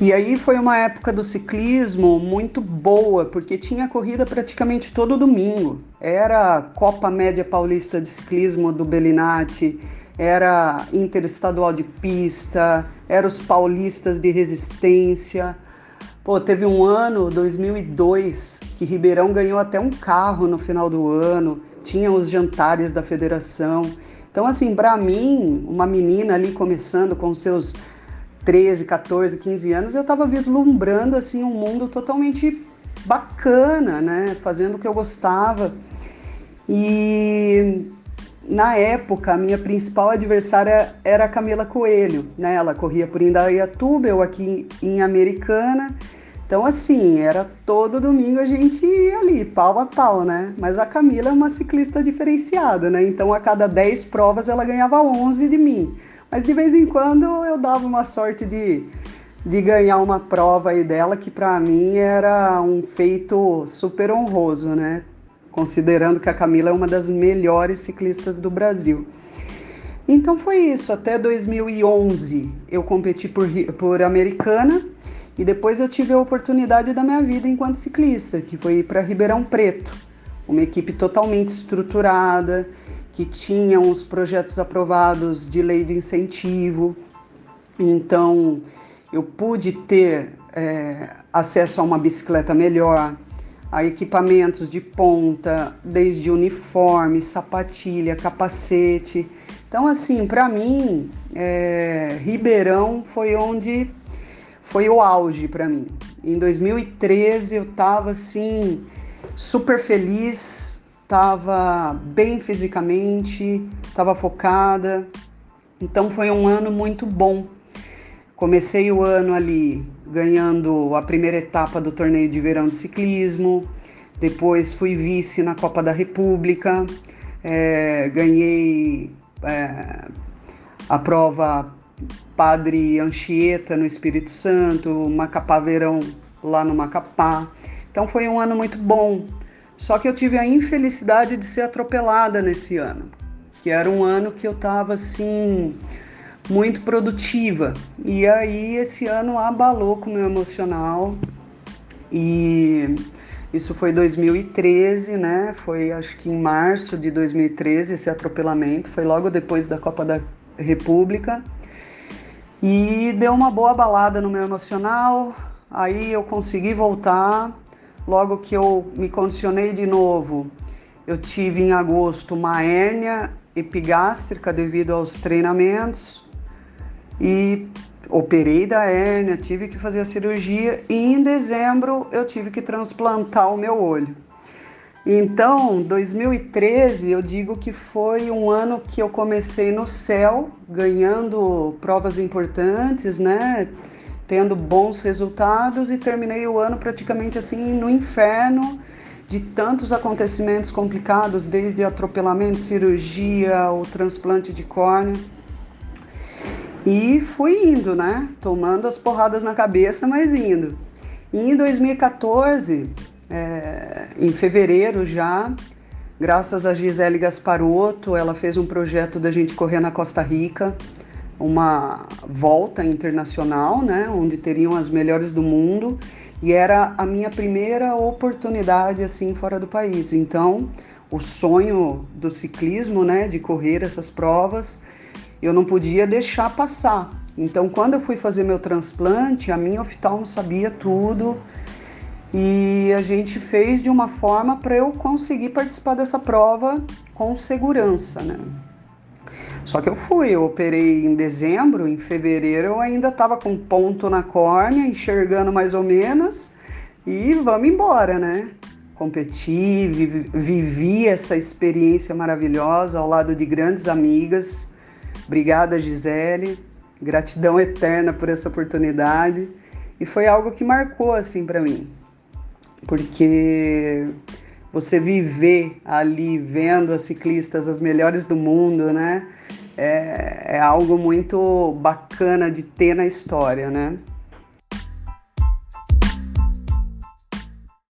E aí foi uma época do ciclismo muito boa, porque tinha corrida praticamente todo domingo. Era Copa Média Paulista de Ciclismo do Belinati, era Interestadual de Pista, era os Paulistas de Resistência. Pô, teve um ano, 2002, que Ribeirão ganhou até um carro no final do ano, tinha os jantares da federação. Então, assim, para mim, uma menina ali começando com seus 13, 14, 15 anos, eu estava vislumbrando assim um mundo totalmente bacana, né? Fazendo o que eu gostava. E na época, a minha principal adversária era a Camila Coelho, né? Ela corria por Indaiatuba, eu aqui em Americana. Então, assim, era todo domingo a gente ia ali, pau a pau, né? Mas a Camila é uma ciclista diferenciada, né? Então, a cada 10 provas, ela ganhava 11 de mim. Mas de vez em quando eu dava uma sorte de, de ganhar uma prova aí dela que para mim era um feito super honroso, né? Considerando que a Camila é uma das melhores ciclistas do Brasil. Então foi isso, até 2011 eu competi por, por Americana e depois eu tive a oportunidade da minha vida enquanto ciclista, que foi ir para Ribeirão Preto, uma equipe totalmente estruturada, que tinham os projetos aprovados de lei de incentivo. Então, eu pude ter é, acesso a uma bicicleta melhor, a equipamentos de ponta, desde uniforme, sapatilha, capacete. Então, assim, para mim, é, Ribeirão foi onde foi o auge para mim. Em 2013 eu estava assim super feliz, estava bem fisicamente, estava focada. Então foi um ano muito bom. Comecei o ano ali ganhando a primeira etapa do torneio de verão de ciclismo, depois fui vice na Copa da República, é, ganhei é, a prova Padre Anchieta no Espírito Santo, Macapá Verão lá no Macapá. Então foi um ano muito bom. Só que eu tive a infelicidade de ser atropelada nesse ano, que era um ano que eu estava assim muito produtiva. E aí esse ano abalou com o meu emocional. E isso foi 2013, né? Foi acho que em março de 2013 esse atropelamento, foi logo depois da Copa da República. E deu uma boa balada no meu emocional. Aí eu consegui voltar Logo que eu me condicionei de novo, eu tive em agosto uma hérnia epigástrica devido aos treinamentos e operei da hérnia, tive que fazer a cirurgia e em dezembro eu tive que transplantar o meu olho. Então, 2013, eu digo que foi um ano que eu comecei no céu, ganhando provas importantes, né? Tendo bons resultados e terminei o ano praticamente assim no inferno de tantos acontecimentos complicados, desde atropelamento, cirurgia, o transplante de córnea. E fui indo, né? Tomando as porradas na cabeça, mas indo. E em 2014, é, em fevereiro já, graças a Gisele Gasparotto, ela fez um projeto da gente correr na Costa Rica uma volta internacional, né, onde teriam as melhores do mundo, e era a minha primeira oportunidade assim fora do país. Então, o sonho do ciclismo, né, de correr essas provas, eu não podia deixar passar. Então, quando eu fui fazer meu transplante, a minha oftalmo sabia tudo e a gente fez de uma forma para eu conseguir participar dessa prova com segurança, né? Só que eu fui, eu operei em dezembro, em fevereiro eu ainda estava com ponto na córnea, enxergando mais ou menos, e vamos embora, né? Competi, vivi essa experiência maravilhosa ao lado de grandes amigas. Obrigada, Gisele. Gratidão eterna por essa oportunidade. E foi algo que marcou assim para mim. Porque você viver ali vendo as ciclistas as melhores do mundo, né? é, é algo muito bacana de ter na história, né?